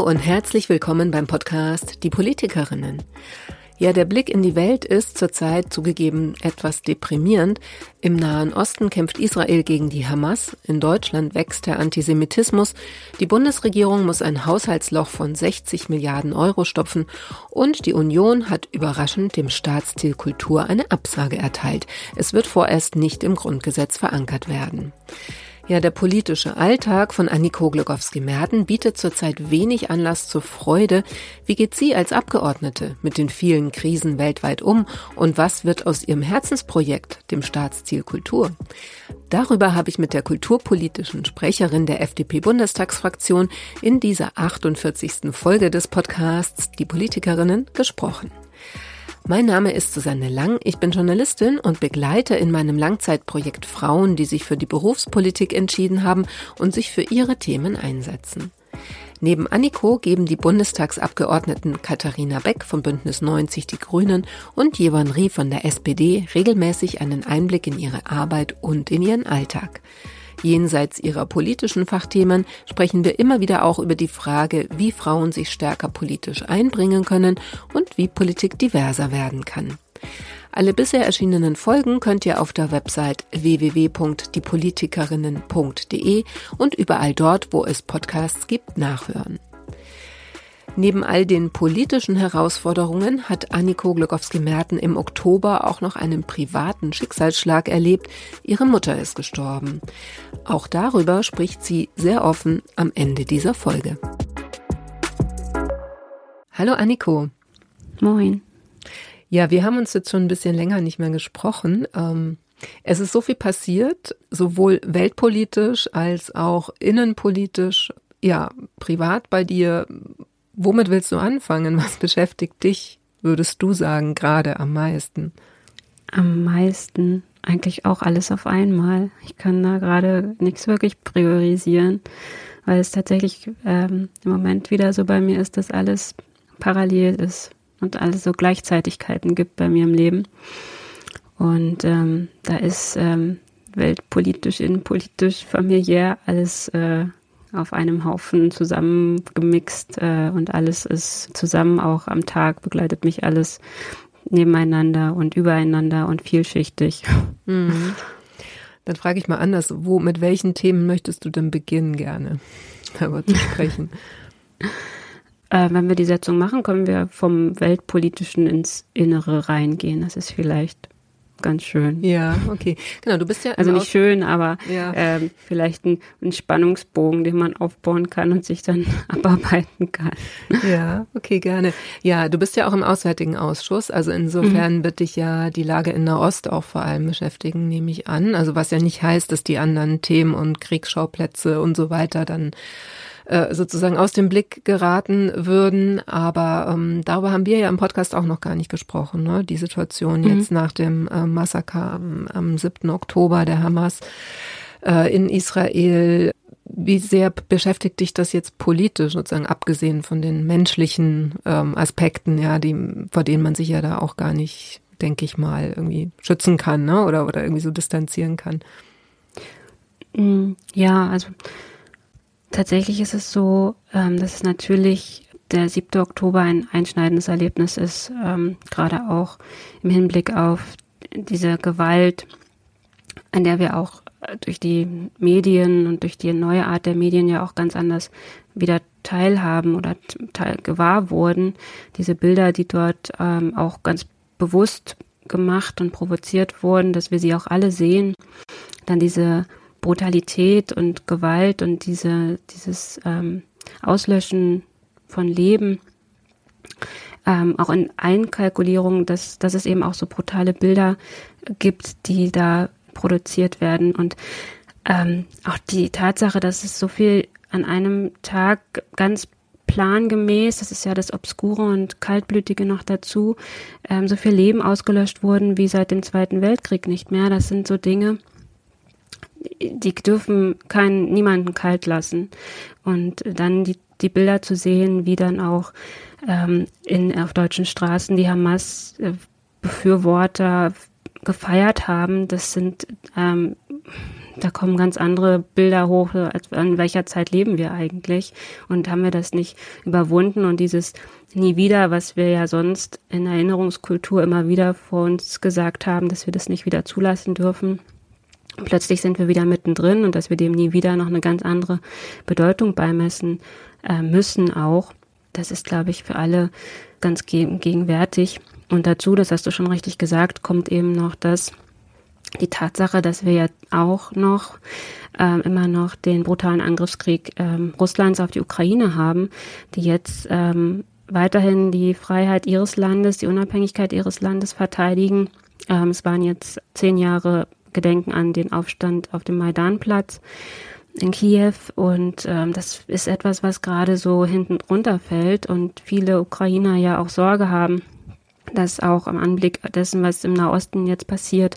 Hallo und herzlich willkommen beim Podcast Die Politikerinnen. Ja, der Blick in die Welt ist zurzeit zugegeben etwas deprimierend. Im Nahen Osten kämpft Israel gegen die Hamas. In Deutschland wächst der Antisemitismus. Die Bundesregierung muss ein Haushaltsloch von 60 Milliarden Euro stopfen. Und die Union hat überraschend dem Staatsziel Kultur eine Absage erteilt. Es wird vorerst nicht im Grundgesetz verankert werden. Ja, der politische Alltag von Anniko Glogowski-Merten bietet zurzeit wenig Anlass zur Freude. Wie geht sie als Abgeordnete mit den vielen Krisen weltweit um und was wird aus ihrem Herzensprojekt, dem Staatsziel Kultur? Darüber habe ich mit der kulturpolitischen Sprecherin der FDP-Bundestagsfraktion in dieser 48. Folge des Podcasts Die Politikerinnen gesprochen. Mein Name ist Susanne Lang, ich bin Journalistin und begleite in meinem Langzeitprojekt Frauen, die sich für die Berufspolitik entschieden haben und sich für ihre Themen einsetzen. Neben Anniko geben die Bundestagsabgeordneten Katharina Beck vom Bündnis 90 Die Grünen und Jevan Rie von der SPD regelmäßig einen Einblick in ihre Arbeit und in ihren Alltag. Jenseits ihrer politischen Fachthemen sprechen wir immer wieder auch über die Frage, wie Frauen sich stärker politisch einbringen können und wie Politik diverser werden kann. Alle bisher erschienenen Folgen könnt ihr auf der Website www.diepolitikerinnen.de und überall dort, wo es Podcasts gibt, nachhören. Neben all den politischen Herausforderungen hat Anniko Glogowski-Merten im Oktober auch noch einen privaten Schicksalsschlag erlebt. Ihre Mutter ist gestorben. Auch darüber spricht sie sehr offen am Ende dieser Folge. Hallo Anniko. Moin. Ja, wir haben uns jetzt schon ein bisschen länger nicht mehr gesprochen. Ähm, es ist so viel passiert, sowohl weltpolitisch als auch innenpolitisch, ja, privat bei dir. Womit willst du anfangen? Was beschäftigt dich, würdest du sagen, gerade am meisten? Am meisten eigentlich auch alles auf einmal. Ich kann da gerade nichts wirklich priorisieren, weil es tatsächlich ähm, im Moment wieder so bei mir ist, dass alles parallel ist und alles so Gleichzeitigkeiten gibt bei mir im Leben. Und ähm, da ist ähm, weltpolitisch, innenpolitisch, familiär alles äh, auf einem Haufen zusammengemixt äh, und alles ist zusammen auch am Tag, begleitet mich alles nebeneinander und übereinander und vielschichtig. Mhm. Dann frage ich mal anders, wo, mit welchen Themen möchtest du denn beginnen gerne, darüber zu sprechen? äh, wenn wir die Setzung machen, können wir vom Weltpolitischen ins Innere reingehen. Das ist vielleicht ganz schön. Ja, okay. Genau, du bist ja. Also nicht Aus schön, aber ja. ähm, vielleicht ein, ein, Spannungsbogen, den man aufbauen kann und sich dann abarbeiten kann. Ja, okay, gerne. Ja, du bist ja auch im Auswärtigen Ausschuss. Also insofern mhm. wird dich ja die Lage in Nahost auch vor allem beschäftigen, nehme ich an. Also was ja nicht heißt, dass die anderen Themen und Kriegsschauplätze und so weiter dann äh, sozusagen aus dem Blick geraten würden. Aber ähm, darüber haben wir ja im Podcast auch noch gar nicht gesprochen. Ne? Die Situation mhm. jetzt nach dem äh, Massaker am, am 7. Oktober der Hamas äh, in Israel. Wie sehr beschäftigt dich das jetzt politisch, sozusagen abgesehen von den menschlichen ähm, Aspekten, ja, die, vor denen man sich ja da auch gar nicht, denke ich mal, irgendwie schützen kann, ne? Oder, oder irgendwie so distanzieren kann? Mm, ja, also Tatsächlich ist es so, ähm, dass es natürlich der 7. Oktober ein einschneidendes Erlebnis ist, ähm, gerade auch im Hinblick auf diese Gewalt, an der wir auch durch die Medien und durch die neue Art der Medien ja auch ganz anders wieder teilhaben oder teil gewahr wurden. Diese Bilder, die dort ähm, auch ganz bewusst gemacht und provoziert wurden, dass wir sie auch alle sehen. Dann diese Brutalität und Gewalt und diese, dieses ähm, Auslöschen von Leben, ähm, auch in Einkalkulierung, dass, dass es eben auch so brutale Bilder gibt, die da produziert werden. Und ähm, auch die Tatsache, dass es so viel an einem Tag ganz plangemäß, das ist ja das Obskure und Kaltblütige noch dazu, ähm, so viel Leben ausgelöscht wurden wie seit dem Zweiten Weltkrieg nicht mehr. Das sind so Dinge, die dürfen keinen, niemanden kalt lassen. Und dann die, die Bilder zu sehen, wie dann auch ähm, in, auf deutschen Straßen die Hamas-Befürworter gefeiert haben, das sind, ähm, da kommen ganz andere Bilder hoch, als an welcher Zeit leben wir eigentlich und haben wir das nicht überwunden und dieses nie wieder, was wir ja sonst in Erinnerungskultur immer wieder vor uns gesagt haben, dass wir das nicht wieder zulassen dürfen. Plötzlich sind wir wieder mittendrin und dass wir dem nie wieder noch eine ganz andere Bedeutung beimessen äh, müssen auch. Das ist, glaube ich, für alle ganz gegenwärtig. Und dazu, das hast du schon richtig gesagt, kommt eben noch das, die Tatsache, dass wir ja auch noch ähm, immer noch den brutalen Angriffskrieg ähm, Russlands auf die Ukraine haben, die jetzt ähm, weiterhin die Freiheit ihres Landes, die Unabhängigkeit ihres Landes verteidigen. Ähm, es waren jetzt zehn Jahre Gedenken an den Aufstand auf dem Maidanplatz in Kiew und ähm, das ist etwas, was gerade so hinten runterfällt und viele Ukrainer ja auch Sorge haben, dass auch am Anblick dessen, was im Nahosten jetzt passiert,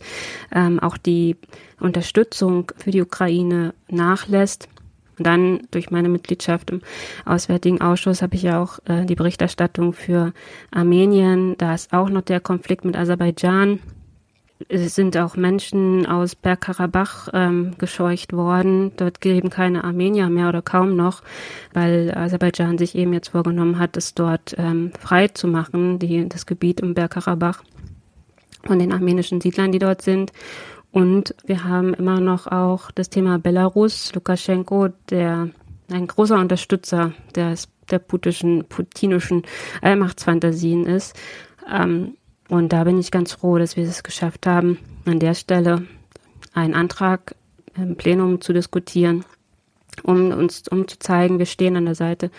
ähm, auch die Unterstützung für die Ukraine nachlässt. Und dann durch meine Mitgliedschaft im Auswärtigen Ausschuss habe ich ja auch äh, die Berichterstattung für Armenien. Da ist auch noch der Konflikt mit Aserbaidschan es sind auch Menschen aus Bergkarabach ähm, gescheucht worden. Dort leben keine Armenier mehr oder kaum noch, weil Aserbaidschan sich eben jetzt vorgenommen hat, es dort ähm, frei zu machen, die, das Gebiet im Bergkarabach von den armenischen Siedlern, die dort sind. Und wir haben immer noch auch das Thema Belarus, Lukaschenko, der ein großer Unterstützer des, der putischen, putinischen Allmachtsfantasien ist. Ähm, und da bin ich ganz froh, dass wir es geschafft haben, an der Stelle einen Antrag im Plenum zu diskutieren, um uns um zu zeigen, wir stehen an der Seite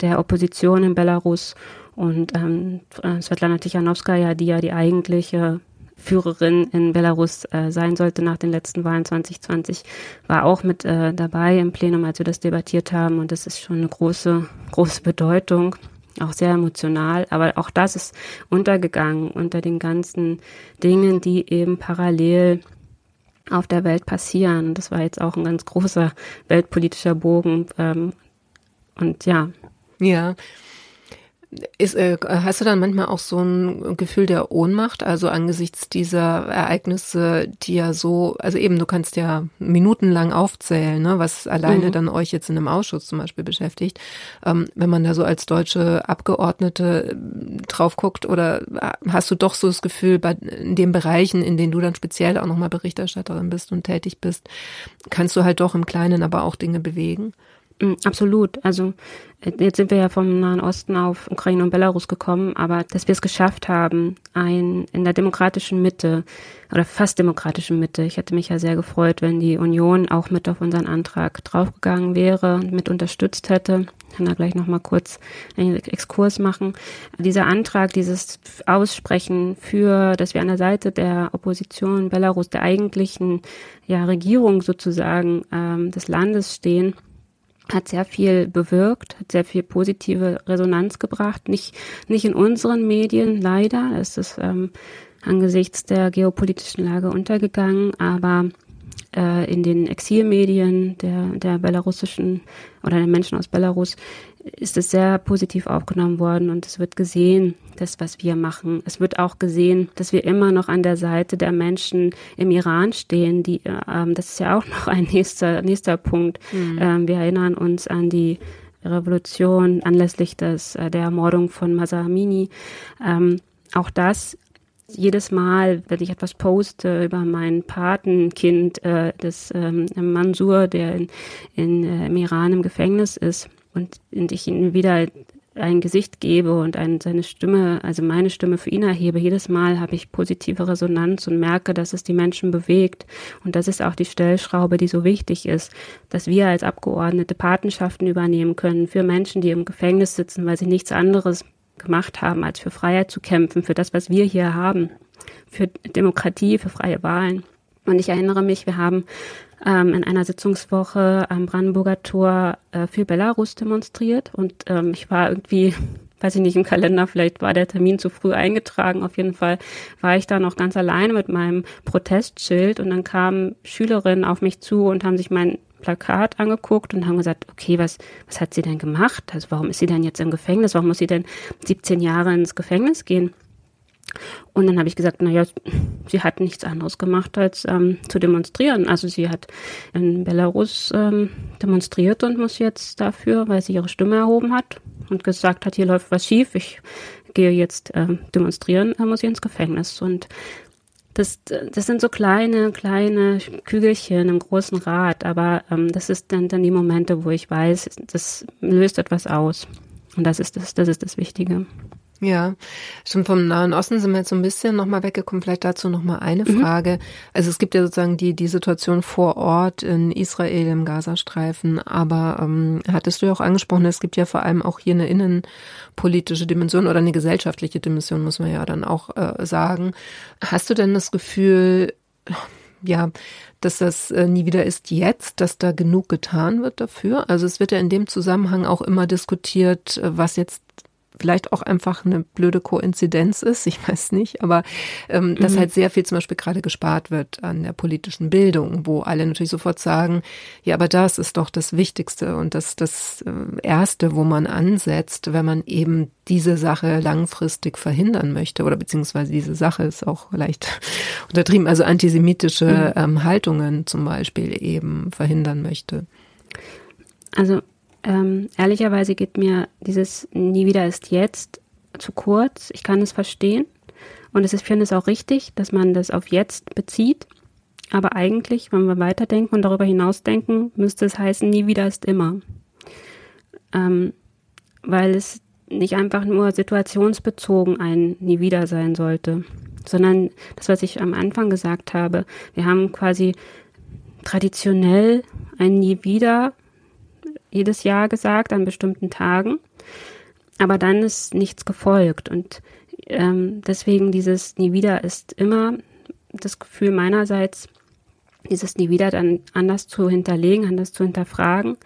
der Opposition in Belarus. Und ähm, Svetlana Tichanowskaja, die ja die eigentliche Führerin in Belarus äh, sein sollte nach den letzten Wahlen 2020, war auch mit äh, dabei im Plenum, als wir das debattiert haben. Und das ist schon eine große, große Bedeutung auch sehr emotional, aber auch das ist untergegangen unter den ganzen Dingen, die eben parallel auf der Welt passieren. Das war jetzt auch ein ganz großer weltpolitischer Bogen. Ähm, und ja. Ja, ist, äh, hast du dann manchmal auch so ein Gefühl der Ohnmacht, also angesichts dieser Ereignisse, die ja so, also eben, du kannst ja minutenlang aufzählen, ne, was alleine mhm. dann euch jetzt in einem Ausschuss zum Beispiel beschäftigt. Ähm, wenn man da so als deutsche Abgeordnete äh, drauf guckt, oder äh, hast du doch so das Gefühl, bei in den Bereichen, in denen du dann speziell auch nochmal Berichterstatterin bist und tätig bist, kannst du halt doch im Kleinen aber auch Dinge bewegen? Mm, absolut. Also äh, jetzt sind wir ja vom Nahen Osten auf Ukraine und Belarus gekommen, aber dass wir es geschafft haben, ein in der demokratischen Mitte oder fast demokratischen Mitte. Ich hätte mich ja sehr gefreut, wenn die Union auch mit auf unseren Antrag draufgegangen wäre und mit unterstützt hätte. Ich kann da gleich noch mal kurz einen Exkurs machen. Dieser Antrag, dieses Aussprechen für, dass wir an der Seite der Opposition Belarus, der eigentlichen ja, Regierung sozusagen ähm, des Landes stehen, hat sehr viel bewirkt, hat sehr viel positive Resonanz gebracht. Nicht, nicht in unseren Medien, leider. Es ist ähm, angesichts der geopolitischen Lage untergegangen, aber äh, in den Exilmedien der, der belarussischen oder der Menschen aus Belarus ist es sehr positiv aufgenommen worden und es wird gesehen, das, was wir machen. Es wird auch gesehen, dass wir immer noch an der Seite der Menschen im Iran stehen. Die, ähm, das ist ja auch noch ein nächster, nächster Punkt. Mhm. Ähm, wir erinnern uns an die Revolution anlässlich des, äh, der Ermordung von Masa Amini. Ähm, auch das jedes Mal, wenn ich etwas poste über mein Patenkind, äh, das ähm, Mansur, der in, in, äh, im Iran im Gefängnis ist, und, und ich ihn wieder ein Gesicht gebe und ein, seine Stimme, also meine Stimme für ihn erhebe, jedes Mal habe ich positive Resonanz und merke, dass es die Menschen bewegt. Und das ist auch die Stellschraube, die so wichtig ist, dass wir als Abgeordnete Patenschaften übernehmen können für Menschen, die im Gefängnis sitzen, weil sie nichts anderes gemacht haben, als für Freiheit zu kämpfen, für das, was wir hier haben, für Demokratie, für freie Wahlen. Und ich erinnere mich, wir haben ähm, in einer Sitzungswoche am Brandenburger Tor äh, für Belarus demonstriert und ähm, ich war irgendwie weiß ich nicht, im Kalender, vielleicht war der Termin zu früh eingetragen. Auf jeden Fall war ich da noch ganz alleine mit meinem Protestschild und dann kamen Schülerinnen auf mich zu und haben sich mein Plakat angeguckt und haben gesagt, okay, was, was hat sie denn gemacht? Also warum ist sie denn jetzt im Gefängnis? Warum muss sie denn 17 Jahre ins Gefängnis gehen? Und dann habe ich gesagt, naja, sie hat nichts anderes gemacht, als ähm, zu demonstrieren. Also sie hat in Belarus ähm, demonstriert und muss jetzt dafür, weil sie ihre Stimme erhoben hat und gesagt hat, hier läuft was schief, ich gehe jetzt ähm, demonstrieren, dann muss sie ins Gefängnis. Und das, das sind so kleine, kleine Kügelchen im großen Rad, aber ähm, das ist dann, dann die Momente, wo ich weiß, das löst etwas aus. Und das ist das, das ist das Wichtige. Ja, schon vom Nahen Osten sind wir jetzt so ein bisschen nochmal weggekommen. Vielleicht dazu nochmal eine mhm. Frage. Also es gibt ja sozusagen die, die Situation vor Ort in Israel im Gazastreifen, aber ähm, hattest du ja auch angesprochen, es gibt ja vor allem auch hier eine innenpolitische Dimension oder eine gesellschaftliche Dimension, muss man ja dann auch äh, sagen. Hast du denn das Gefühl, ja, dass das äh, nie wieder ist jetzt, dass da genug getan wird dafür? Also es wird ja in dem Zusammenhang auch immer diskutiert, äh, was jetzt vielleicht auch einfach eine blöde Koinzidenz ist, ich weiß nicht, aber ähm, dass mhm. halt sehr viel zum Beispiel gerade gespart wird an der politischen Bildung, wo alle natürlich sofort sagen, ja, aber das ist doch das Wichtigste und das das äh, Erste, wo man ansetzt, wenn man eben diese Sache langfristig verhindern möchte oder beziehungsweise diese Sache ist auch leicht untertrieben, also antisemitische mhm. ähm, Haltungen zum Beispiel eben verhindern möchte. Also ähm, ehrlicherweise geht mir dieses Nie wieder ist jetzt zu kurz. Ich kann es verstehen. Und es ist, finde es auch richtig, dass man das auf jetzt bezieht. Aber eigentlich, wenn wir weiterdenken und darüber hinausdenken, müsste es heißen, nie wieder ist immer. Ähm, weil es nicht einfach nur situationsbezogen ein Nie wieder sein sollte, sondern das, was ich am Anfang gesagt habe, wir haben quasi traditionell ein Nie wieder jedes Jahr gesagt an bestimmten Tagen. Aber dann ist nichts gefolgt. Und ähm, deswegen dieses Nie wieder ist immer das Gefühl meinerseits, dieses Nie wieder dann anders zu hinterlegen, anders zu hinterfragen,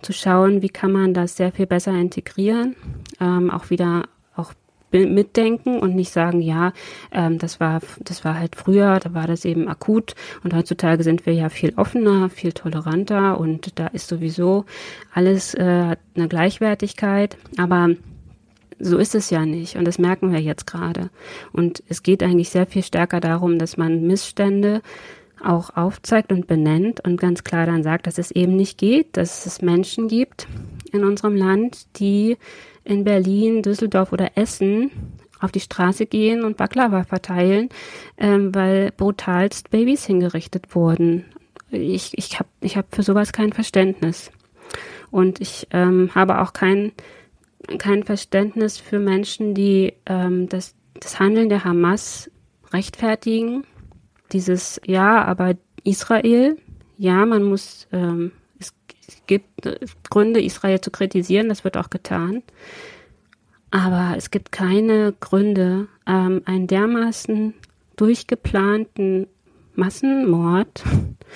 zu schauen, wie kann man das sehr viel besser integrieren, ähm, auch wieder mitdenken und nicht sagen, ja, ähm, das war, das war halt früher, da war das eben akut und heutzutage sind wir ja viel offener, viel toleranter und da ist sowieso alles äh, eine Gleichwertigkeit, aber so ist es ja nicht und das merken wir jetzt gerade. Und es geht eigentlich sehr viel stärker darum, dass man Missstände auch aufzeigt und benennt und ganz klar dann sagt, dass es eben nicht geht, dass es Menschen gibt in unserem Land, die in Berlin, Düsseldorf oder Essen auf die Straße gehen und Baklava verteilen, ähm, weil brutalst Babys hingerichtet wurden. Ich, ich habe ich hab für sowas kein Verständnis. Und ich ähm, habe auch kein, kein Verständnis für Menschen, die ähm, das, das Handeln der Hamas rechtfertigen. Dieses, ja, aber Israel, ja, man muss ähm, gibt Gründe, Israel zu kritisieren, das wird auch getan. Aber es gibt keine Gründe, ähm, einen dermaßen durchgeplanten Massenmord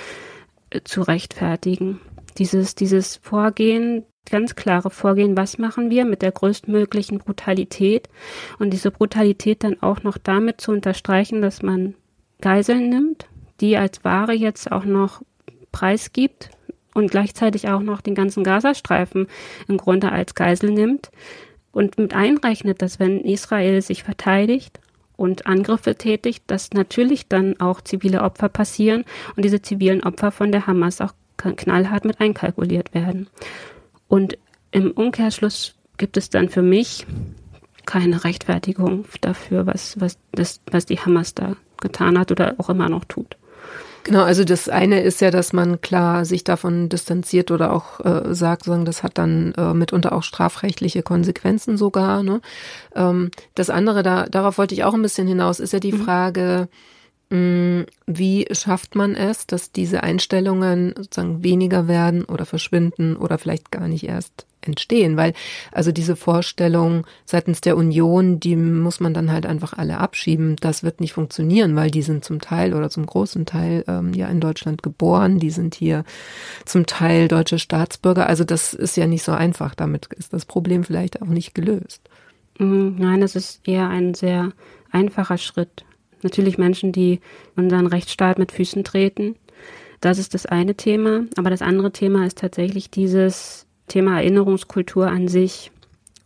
zu rechtfertigen. Dieses, dieses Vorgehen, ganz klare Vorgehen, was machen wir mit der größtmöglichen Brutalität und diese Brutalität dann auch noch damit zu unterstreichen, dass man Geiseln nimmt, die als Ware jetzt auch noch preisgibt und gleichzeitig auch noch den ganzen Gazastreifen im Grunde als Geisel nimmt und mit einrechnet, dass wenn Israel sich verteidigt und Angriffe tätigt, dass natürlich dann auch zivile Opfer passieren und diese zivilen Opfer von der Hamas auch knallhart mit einkalkuliert werden. Und im Umkehrschluss gibt es dann für mich keine Rechtfertigung dafür, was, was, das, was die Hamas da getan hat oder auch immer noch tut. Genau, also das eine ist ja, dass man klar sich davon distanziert oder auch äh, sagt, sagen, das hat dann äh, mitunter auch strafrechtliche Konsequenzen sogar. Ne? Ähm, das andere, da, darauf wollte ich auch ein bisschen hinaus, ist ja die mhm. Frage, Mm, wie schafft man es, dass diese Einstellungen sozusagen weniger werden oder verschwinden oder vielleicht gar nicht erst entstehen? Weil also diese Vorstellung seitens der Union, die muss man dann halt einfach alle abschieben. Das wird nicht funktionieren, weil die sind zum Teil oder zum großen Teil ähm, ja in Deutschland geboren, die sind hier zum Teil deutsche Staatsbürger. Also das ist ja nicht so einfach. Damit ist das Problem vielleicht auch nicht gelöst. Mm, nein, das ist eher ein sehr einfacher Schritt Natürlich Menschen, die unseren Rechtsstaat mit Füßen treten. Das ist das eine Thema. Aber das andere Thema ist tatsächlich dieses Thema Erinnerungskultur an sich.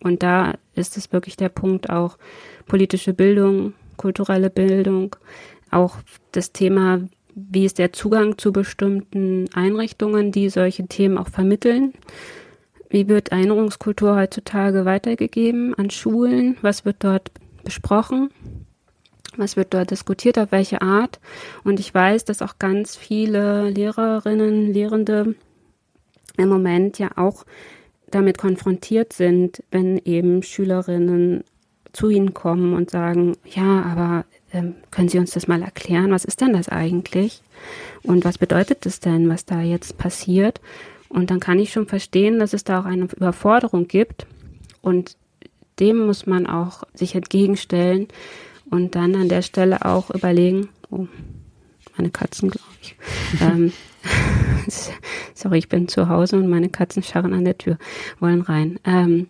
Und da ist es wirklich der Punkt auch politische Bildung, kulturelle Bildung, auch das Thema, wie ist der Zugang zu bestimmten Einrichtungen, die solche Themen auch vermitteln. Wie wird Erinnerungskultur heutzutage weitergegeben an Schulen? Was wird dort besprochen? Was wird dort diskutiert? Auf welche Art? Und ich weiß, dass auch ganz viele Lehrerinnen, Lehrende im Moment ja auch damit konfrontiert sind, wenn eben Schülerinnen zu ihnen kommen und sagen, ja, aber ähm, können Sie uns das mal erklären? Was ist denn das eigentlich? Und was bedeutet das denn, was da jetzt passiert? Und dann kann ich schon verstehen, dass es da auch eine Überforderung gibt. Und dem muss man auch sich entgegenstellen und dann an der Stelle auch überlegen, oh, meine Katzen, glaube ich. ähm, sorry, ich bin zu Hause und meine Katzen scharren an der Tür, wollen rein. Ähm,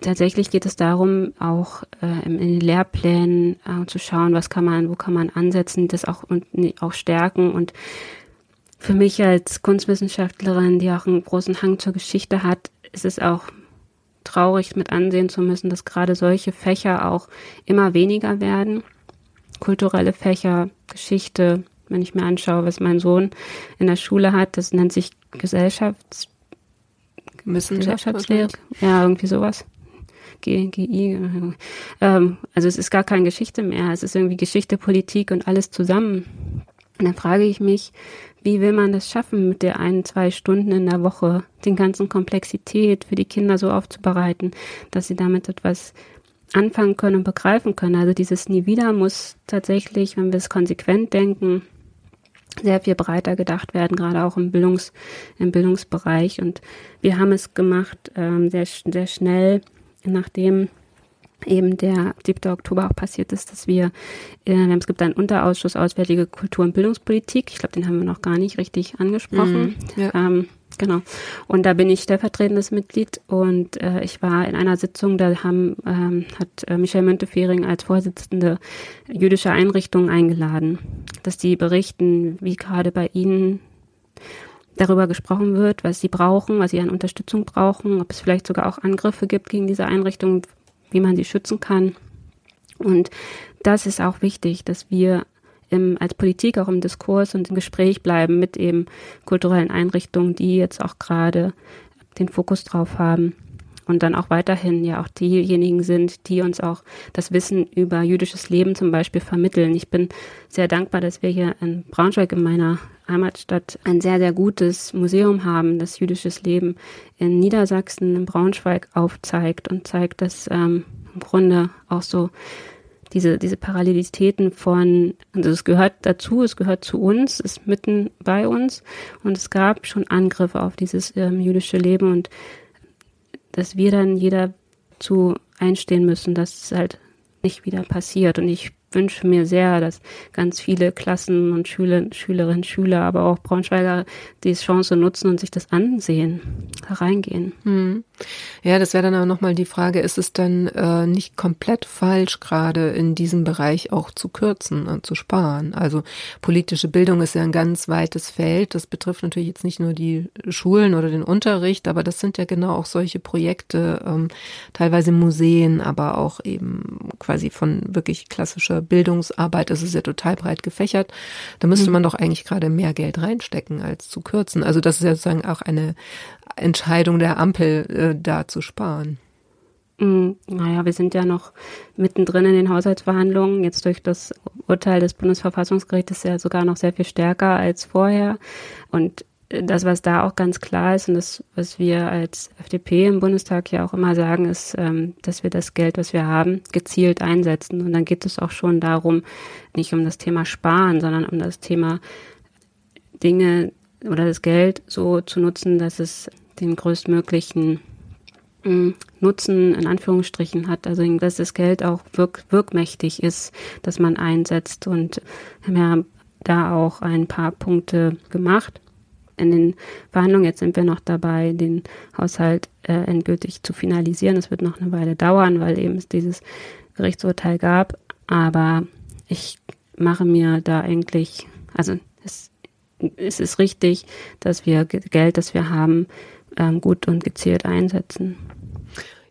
tatsächlich geht es darum, auch äh, in den Lehrplänen äh, zu schauen, was kann man, wo kann man ansetzen, das auch und auch stärken und für mich als Kunstwissenschaftlerin, die auch einen großen Hang zur Geschichte hat, ist es auch traurig mit ansehen zu müssen, dass gerade solche Fächer auch immer weniger werden. Kulturelle Fächer, Geschichte, wenn ich mir anschaue, was mein Sohn in der Schule hat, das nennt sich Gesellschafts Gesellschaftslehre. Ja, irgendwie sowas. G, GI. Ähm, also es ist gar keine Geschichte mehr. Es ist irgendwie Geschichte, Politik und alles zusammen. Und dann frage ich mich, wie will man das schaffen, mit der ein, zwei Stunden in der Woche den ganzen Komplexität für die Kinder so aufzubereiten, dass sie damit etwas anfangen können und begreifen können. Also dieses Nie wieder muss tatsächlich, wenn wir es konsequent denken, sehr viel breiter gedacht werden, gerade auch im Bildungs, im Bildungsbereich. Und wir haben es gemacht ähm, sehr, sehr schnell, nachdem eben der 7. Oktober auch passiert ist, dass wir, äh, es gibt einen Unterausschuss Auswärtige Kultur- und Bildungspolitik. Ich glaube, den haben wir noch gar nicht richtig angesprochen. Mm, ja. ähm, genau. Und da bin ich stellvertretendes Mitglied und äh, ich war in einer Sitzung, da haben, ähm, hat äh, Michelle Müntefering als Vorsitzende jüdische Einrichtungen eingeladen, dass die berichten, wie gerade bei ihnen darüber gesprochen wird, was sie brauchen, was sie an Unterstützung brauchen, ob es vielleicht sogar auch Angriffe gibt gegen diese Einrichtungen, wie man sie schützen kann. Und das ist auch wichtig, dass wir im, als Politik auch im Diskurs und im Gespräch bleiben mit eben kulturellen Einrichtungen, die jetzt auch gerade den Fokus drauf haben und dann auch weiterhin ja auch diejenigen sind, die uns auch das Wissen über jüdisches Leben zum Beispiel vermitteln. Ich bin sehr dankbar, dass wir hier in Braunschweig in meiner Heimatstadt ein sehr, sehr gutes Museum haben, das jüdisches Leben in Niedersachsen, in Braunschweig aufzeigt und zeigt, dass ähm, im Grunde auch so diese, diese Parallelitäten von, also es gehört dazu, es gehört zu uns, ist mitten bei uns und es gab schon Angriffe auf dieses ähm, jüdische Leben und dass wir dann jeder zu einstehen müssen, dass es halt nicht wieder passiert. Und ich wünsche mir sehr, dass ganz viele Klassen und Schüler, Schülerinnen, Schüler, aber auch Braunschweiger die Chance nutzen und sich das ansehen, hereingehen. Hm. Ja, das wäre dann aber nochmal die Frage, ist es dann äh, nicht komplett falsch, gerade in diesem Bereich auch zu kürzen und zu sparen? Also politische Bildung ist ja ein ganz weites Feld. Das betrifft natürlich jetzt nicht nur die Schulen oder den Unterricht, aber das sind ja genau auch solche Projekte, ähm, teilweise Museen, aber auch eben quasi von wirklich klassischer Bildungsarbeit. Das ist ja total breit gefächert. Da müsste mhm. man doch eigentlich gerade mehr Geld reinstecken, als zu kürzen. Also das ist ja sozusagen auch eine Entscheidung der Ampel, äh, da zu sparen. Mhm. Naja, wir sind ja noch mittendrin in den Haushaltsverhandlungen. Jetzt durch das Urteil des Bundesverfassungsgerichts ja sogar noch sehr viel stärker als vorher. Und das, was da auch ganz klar ist und das, was wir als FDP im Bundestag ja auch immer sagen, ist, ähm, dass wir das Geld, was wir haben, gezielt einsetzen. Und dann geht es auch schon darum, nicht um das Thema Sparen, sondern um das Thema Dinge oder das Geld so zu nutzen, dass es den größtmöglichen mm, Nutzen in Anführungsstrichen hat, also dass das Geld auch wirk wirkmächtig ist, dass man einsetzt. Und haben ja da auch ein paar Punkte gemacht in den Verhandlungen. Jetzt sind wir noch dabei, den Haushalt äh, endgültig zu finalisieren. Es wird noch eine Weile dauern, weil eben es dieses Gerichtsurteil gab. Aber ich mache mir da eigentlich, also es, es ist richtig, dass wir Geld, das wir haben, ähm, gut und gezielt einsetzen.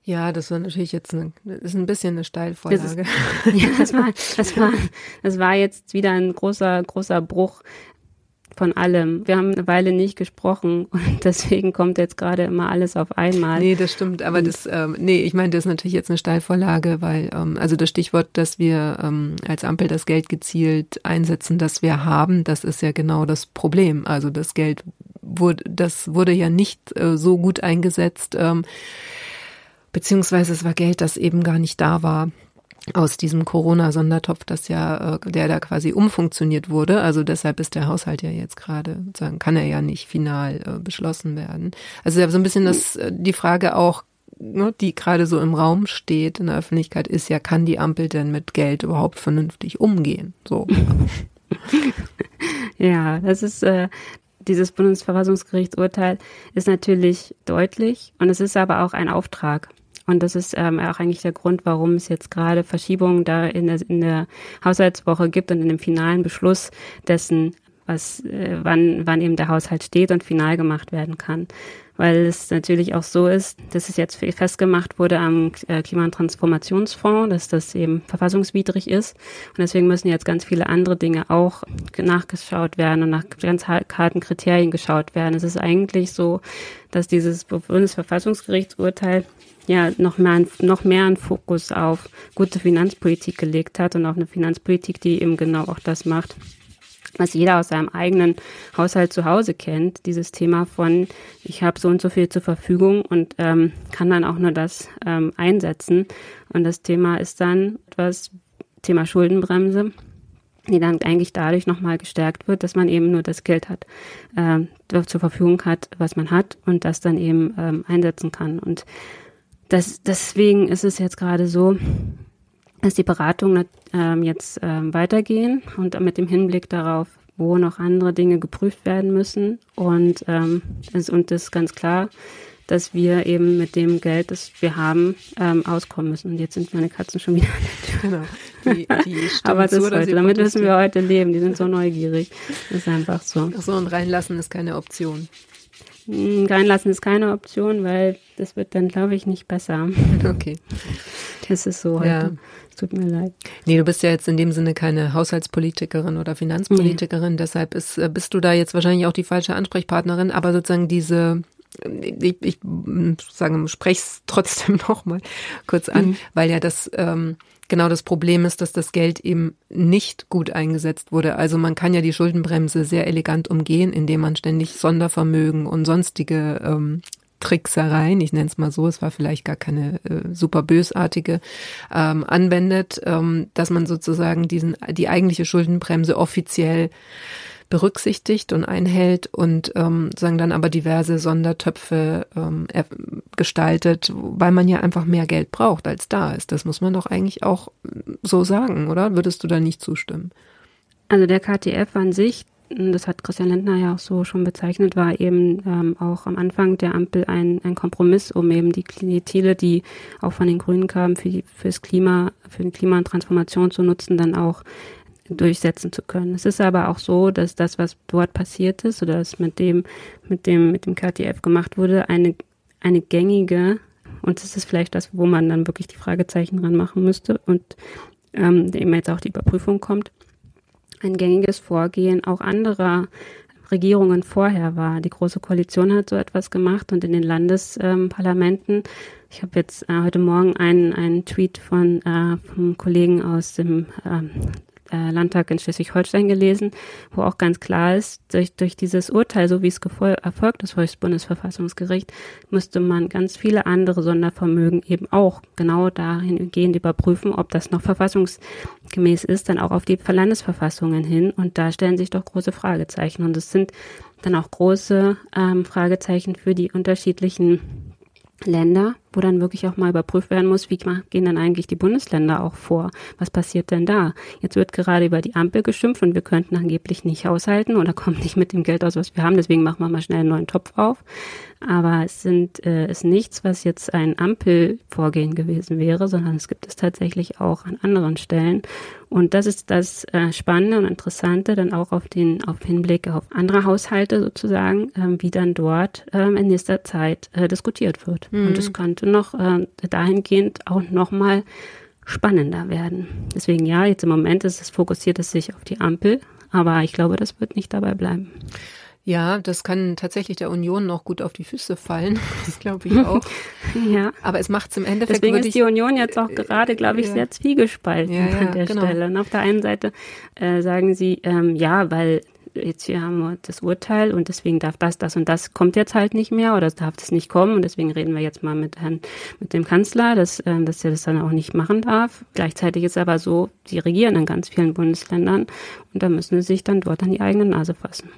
Ja, das war natürlich jetzt eine, ist ein bisschen eine Steilvorlage. Das ist, ja, das war, das war, das war jetzt wieder ein großer, großer Bruch von allem. Wir haben eine Weile nicht gesprochen und deswegen kommt jetzt gerade immer alles auf einmal. Nee, das stimmt, aber und das, ähm, nee, ich meine, das ist natürlich jetzt eine Steilvorlage, weil, ähm, also das Stichwort, dass wir ähm, als Ampel das Geld gezielt einsetzen, das wir haben, das ist ja genau das Problem. Also das Geld wurde, das wurde ja nicht äh, so gut eingesetzt, ähm, beziehungsweise es war Geld, das eben gar nicht da war aus diesem Corona-Sondertopf, das ja, äh, der da quasi umfunktioniert wurde. Also deshalb ist der Haushalt ja jetzt gerade, sozusagen, kann er ja nicht final äh, beschlossen werden. Also ja, so ein bisschen das, äh, die Frage auch, ne, die gerade so im Raum steht in der Öffentlichkeit, ist ja, kann die Ampel denn mit Geld überhaupt vernünftig umgehen? So. ja, das ist, äh, dieses Bundesverfassungsgerichtsurteil ist natürlich deutlich und es ist aber auch ein Auftrag. Und das ist ähm, auch eigentlich der Grund, warum es jetzt gerade Verschiebungen da in der, in der Haushaltswoche gibt und in dem finalen Beschluss dessen, was, äh, wann, wann eben der Haushalt steht und final gemacht werden kann. Weil es natürlich auch so ist, dass es jetzt festgemacht wurde am äh, Klima- und Transformationsfonds, dass das eben verfassungswidrig ist. Und deswegen müssen jetzt ganz viele andere Dinge auch nachgeschaut werden und nach ganz harten Kriterien geschaut werden. Es ist eigentlich so, dass dieses Bundesverfassungsgerichtsurteil ja noch mehr, noch mehr einen Fokus auf gute Finanzpolitik gelegt hat und auf eine Finanzpolitik, die eben genau auch das macht, was jeder aus seinem eigenen Haushalt zu Hause kennt, dieses Thema von, ich habe so und so viel zur Verfügung und ähm, kann dann auch nur das ähm, einsetzen. Und das Thema ist dann etwas, Thema Schuldenbremse, die dann eigentlich dadurch nochmal gestärkt wird, dass man eben nur das Geld hat, äh, zur Verfügung hat, was man hat und das dann eben ähm, einsetzen kann. Und das, deswegen ist es jetzt gerade so, dass die Beratungen ähm, jetzt ähm, weitergehen und mit dem Hinblick darauf, wo noch andere Dinge geprüft werden müssen. Und ähm, es, und das ist ganz klar, dass wir eben mit dem Geld, das wir haben, ähm, auskommen müssen. Und jetzt sind meine Katzen schon wieder an der Tür. Genau. Die, die Aber das ist heute, damit müssen wir heute leben. Die sind so neugierig. Das ist einfach so. Ach so, und reinlassen ist keine Option. Reinlassen ist keine Option, weil das wird dann, glaube ich, nicht besser. Okay. Das ist so heute. Ja. Es tut mir leid. Nee, du bist ja jetzt in dem Sinne keine Haushaltspolitikerin oder Finanzpolitikerin, nee. deshalb ist, äh, bist du da jetzt wahrscheinlich auch die falsche Ansprechpartnerin, aber sozusagen diese ich, ich sagen, spreche es trotzdem nochmal kurz an, mhm. weil ja das ähm, genau das Problem ist, dass das Geld eben nicht gut eingesetzt wurde. Also man kann ja die Schuldenbremse sehr elegant umgehen, indem man ständig Sondervermögen und sonstige ähm, Tricksereien, ich nenne es mal so, es war vielleicht gar keine äh, super bösartige, ähm, anwendet, ähm, dass man sozusagen diesen die eigentliche Schuldenbremse offiziell berücksichtigt und einhält und ähm, sagen dann aber diverse Sondertöpfe ähm, gestaltet, weil man ja einfach mehr Geld braucht, als da ist. Das muss man doch eigentlich auch so sagen, oder? Würdest du da nicht zustimmen? Also der KTF an sich, das hat Christian Lindner ja auch so schon bezeichnet, war eben ähm, auch am Anfang der Ampel ein, ein Kompromiss, um eben die, Ziele, die auch von den Grünen kamen, für, die, fürs Klima, für den Klima und Transformation zu nutzen, dann auch durchsetzen zu können. Es ist aber auch so, dass das, was dort passiert ist oder was mit dem, mit dem, mit dem KTF gemacht wurde, eine, eine gängige, und das ist vielleicht das, wo man dann wirklich die Fragezeichen dran machen müsste und ähm, eben jetzt auch die Überprüfung kommt, ein gängiges Vorgehen auch anderer Regierungen vorher war. Die Große Koalition hat so etwas gemacht und in den Landesparlamenten, ähm, ich habe jetzt äh, heute Morgen einen, einen Tweet von äh, vom Kollegen aus dem ähm, äh, Landtag in Schleswig-Holstein gelesen, wo auch ganz klar ist, durch, durch dieses Urteil, so wie es erfolgt ist vor das Bundesverfassungsgericht, müsste man ganz viele andere Sondervermögen eben auch genau dahingehend überprüfen, ob das noch verfassungsgemäß ist, dann auch auf die Landesverfassungen hin. Und da stellen sich doch große Fragezeichen. Und es sind dann auch große ähm, Fragezeichen für die unterschiedlichen Länder, wo dann wirklich auch mal überprüft werden muss, wie gehen dann eigentlich die Bundesländer auch vor? Was passiert denn da? Jetzt wird gerade über die Ampel geschimpft und wir könnten angeblich nicht haushalten oder kommen nicht mit dem Geld aus, was wir haben. Deswegen machen wir mal schnell einen neuen Topf auf. Aber es sind, äh, ist nichts, was jetzt ein Ampelvorgehen gewesen wäre, sondern es gibt es tatsächlich auch an anderen Stellen. Und das ist das äh, Spannende und Interessante dann auch auf den auf Hinblick auf andere Haushalte sozusagen, äh, wie dann dort äh, in nächster Zeit äh, diskutiert wird. Mhm. Und es könnte noch äh, dahingehend auch nochmal spannender werden. Deswegen ja, jetzt im Moment ist es fokussiert es sich auf die Ampel, aber ich glaube, das wird nicht dabei bleiben. Ja, das kann tatsächlich der Union noch gut auf die Füße fallen. Das glaube ich auch. ja. Aber es macht es im Endeffekt. Deswegen ist die Union jetzt auch gerade, glaube ich, ja. sehr zwiegespalten ja, ja, an der genau. Stelle. Und auf der einen Seite äh, sagen sie, ähm, ja, weil jetzt hier haben wir das Urteil und deswegen darf das, das und das kommt jetzt halt nicht mehr oder darf das nicht kommen und deswegen reden wir jetzt mal mit Herrn, mit dem Kanzler, dass, äh, dass er das dann auch nicht machen darf. Gleichzeitig ist aber so, sie regieren in ganz vielen Bundesländern und da müssen sie sich dann dort an die eigene Nase fassen.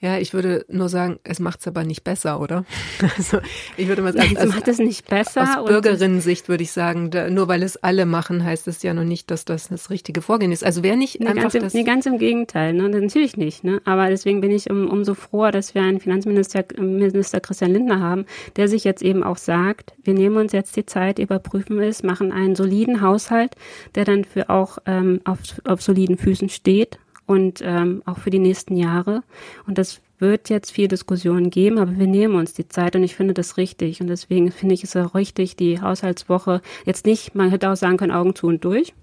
Ja, ich würde nur sagen, es macht es aber nicht besser, oder? Also ich würde mal sagen, es macht es nicht besser. Aus Bürgerinnensicht würde ich sagen, da, nur weil es alle machen, heißt es ja noch nicht, dass das das richtige Vorgehen ist. Also wer nicht nee, einfach ganz im, das nee, ganz im Gegenteil, ne? natürlich nicht. Ne? Aber deswegen bin ich um, umso froher, dass wir einen Finanzminister Minister Christian Lindner haben, der sich jetzt eben auch sagt, wir nehmen uns jetzt die Zeit, überprüfen es, machen einen soliden Haushalt, der dann für auch ähm, auf, auf soliden Füßen steht und ähm, auch für die nächsten Jahre. Und das wird jetzt viel Diskussion geben, aber wir nehmen uns die Zeit und ich finde das richtig. Und deswegen finde ich es auch richtig, die Haushaltswoche jetzt nicht, man hätte auch sagen können, Augen zu und durch.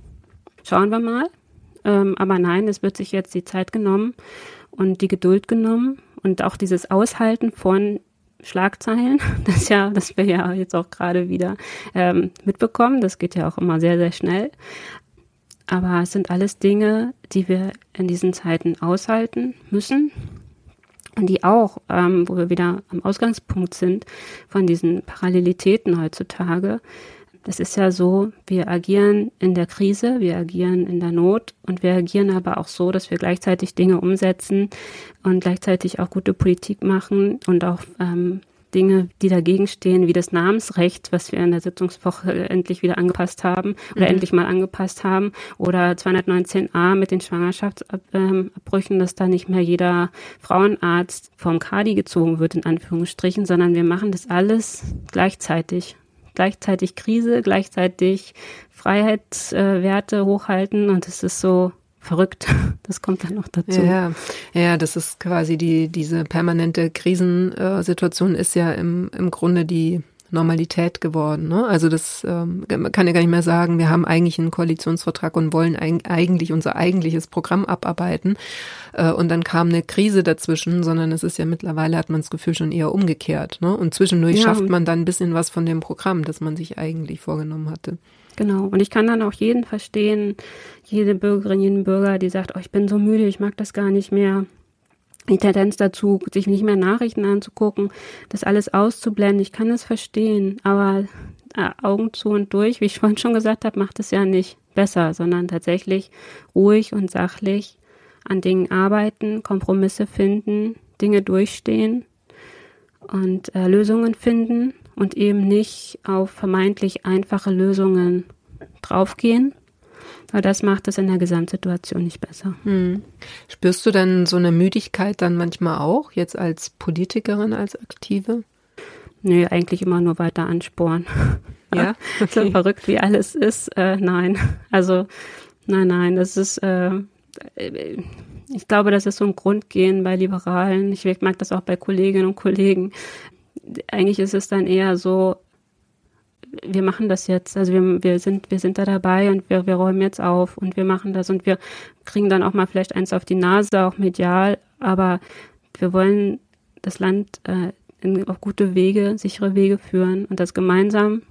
Schauen wir mal. Ähm, aber nein, es wird sich jetzt die Zeit genommen und die Geduld genommen und auch dieses Aushalten von Schlagzeilen, das ja, das wir ja jetzt auch gerade wieder ähm, mitbekommen. Das geht ja auch immer sehr, sehr schnell. Aber es sind alles Dinge, die wir in diesen Zeiten aushalten müssen und die auch, ähm, wo wir wieder am Ausgangspunkt sind von diesen Parallelitäten heutzutage. Es ist ja so, wir agieren in der Krise, wir agieren in der Not und wir agieren aber auch so, dass wir gleichzeitig Dinge umsetzen und gleichzeitig auch gute Politik machen und auch ähm, Dinge, die dagegen stehen, wie das Namensrecht, was wir in der Sitzungswoche endlich wieder angepasst haben oder mhm. endlich mal angepasst haben, oder 219a mit den Schwangerschaftsabbrüchen, dass da nicht mehr jeder Frauenarzt vom Kadi gezogen wird, in Anführungsstrichen, sondern wir machen das alles gleichzeitig. Gleichzeitig Krise, gleichzeitig Freiheitswerte äh, hochhalten und es ist so, verrückt. Das kommt dann noch dazu. Ja, ja, das ist quasi die, diese permanente Krisensituation ist ja im, im Grunde die Normalität geworden. Ne? Also das ähm, kann ja gar nicht mehr sagen, wir haben eigentlich einen Koalitionsvertrag und wollen eigentlich unser eigentliches Programm abarbeiten. Äh, und dann kam eine Krise dazwischen, sondern es ist ja mittlerweile, hat man das Gefühl, schon eher umgekehrt. Ne? Und zwischendurch ja. schafft man dann ein bisschen was von dem Programm, das man sich eigentlich vorgenommen hatte. Genau. Und ich kann dann auch jeden verstehen, jede Bürgerin, jeden Bürger, die sagt, oh, ich bin so müde, ich mag das gar nicht mehr. Die Tendenz dazu, sich nicht mehr Nachrichten anzugucken, das alles auszublenden. Ich kann es verstehen, aber äh, Augen zu und durch, wie ich vorhin schon gesagt habe, macht es ja nicht besser, sondern tatsächlich ruhig und sachlich an Dingen arbeiten, Kompromisse finden, Dinge durchstehen und äh, Lösungen finden und eben nicht auf vermeintlich einfache Lösungen draufgehen. Weil das macht es in der Gesamtsituation nicht besser. Hm. Spürst du denn so eine Müdigkeit dann manchmal auch, jetzt als Politikerin, als Aktive? Nee, eigentlich immer nur weiter ansporen. Ja, okay. so verrückt wie alles ist, äh, nein. Also, nein, nein, das ist, äh, ich glaube, das ist so ein Grundgehen bei Liberalen. Ich mag das auch bei Kolleginnen und Kollegen eigentlich ist es dann eher so, wir machen das jetzt, also wir, wir sind, wir sind da dabei und wir, wir räumen jetzt auf und wir machen das und wir kriegen dann auch mal vielleicht eins auf die Nase, auch medial, aber wir wollen das Land äh, in, auf gute Wege, sichere Wege führen und das gemeinsam.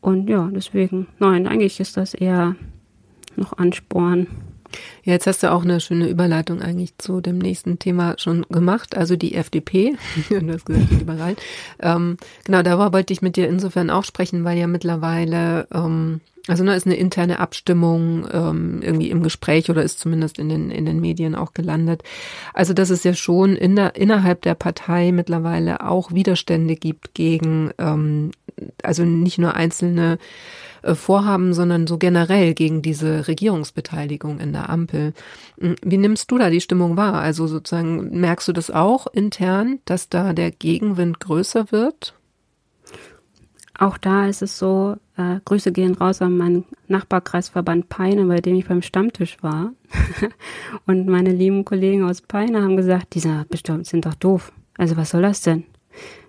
Und ja, deswegen, nein, eigentlich ist das eher noch Ansporn. Ja, jetzt hast du auch eine schöne Überleitung eigentlich zu dem nächsten Thema schon gemacht, also die FDP, du hast gesagt, die Liberalen. Ähm, genau, darüber wollte ich mit dir insofern auch sprechen, weil ja mittlerweile, ähm, also ne, ist eine interne Abstimmung ähm, irgendwie im Gespräch oder ist zumindest in den, in den Medien auch gelandet. Also dass es ja schon in der, innerhalb der Partei mittlerweile auch Widerstände gibt gegen ähm, also nicht nur einzelne Vorhaben, sondern so generell gegen diese Regierungsbeteiligung in der Ampel. Hm, wie nimmst du da die Stimmung wahr? Also sozusagen merkst du das auch intern, dass da der Gegenwind größer wird? Auch da ist es so, äh, Grüße gehen raus an meinen Nachbarkreisverband Peine, bei dem ich beim Stammtisch war. und meine lieben Kollegen aus Peine haben gesagt, bestimmt sind doch doof. Also was soll das denn?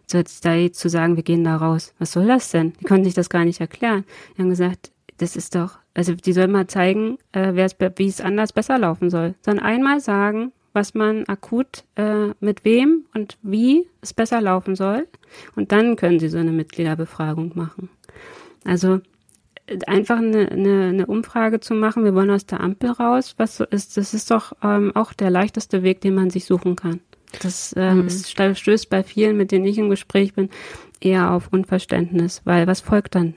So jetzt da zu sagen, wir gehen da raus. Was soll das denn? Die konnten sich das gar nicht erklären. Die haben gesagt, das ist doch, also die sollen mal zeigen, äh, wie es anders besser laufen soll. Sondern einmal sagen, was man akut äh, mit wem und wie es besser laufen soll. Und dann können sie so eine Mitgliederbefragung machen. Also äh, einfach eine, eine, eine Umfrage zu machen, wir wollen aus der Ampel raus, was ist, das ist doch ähm, auch der leichteste Weg, den man sich suchen kann. Das ähm, mhm. ist, stößt bei vielen, mit denen ich im Gespräch bin, eher auf Unverständnis, weil was folgt dann?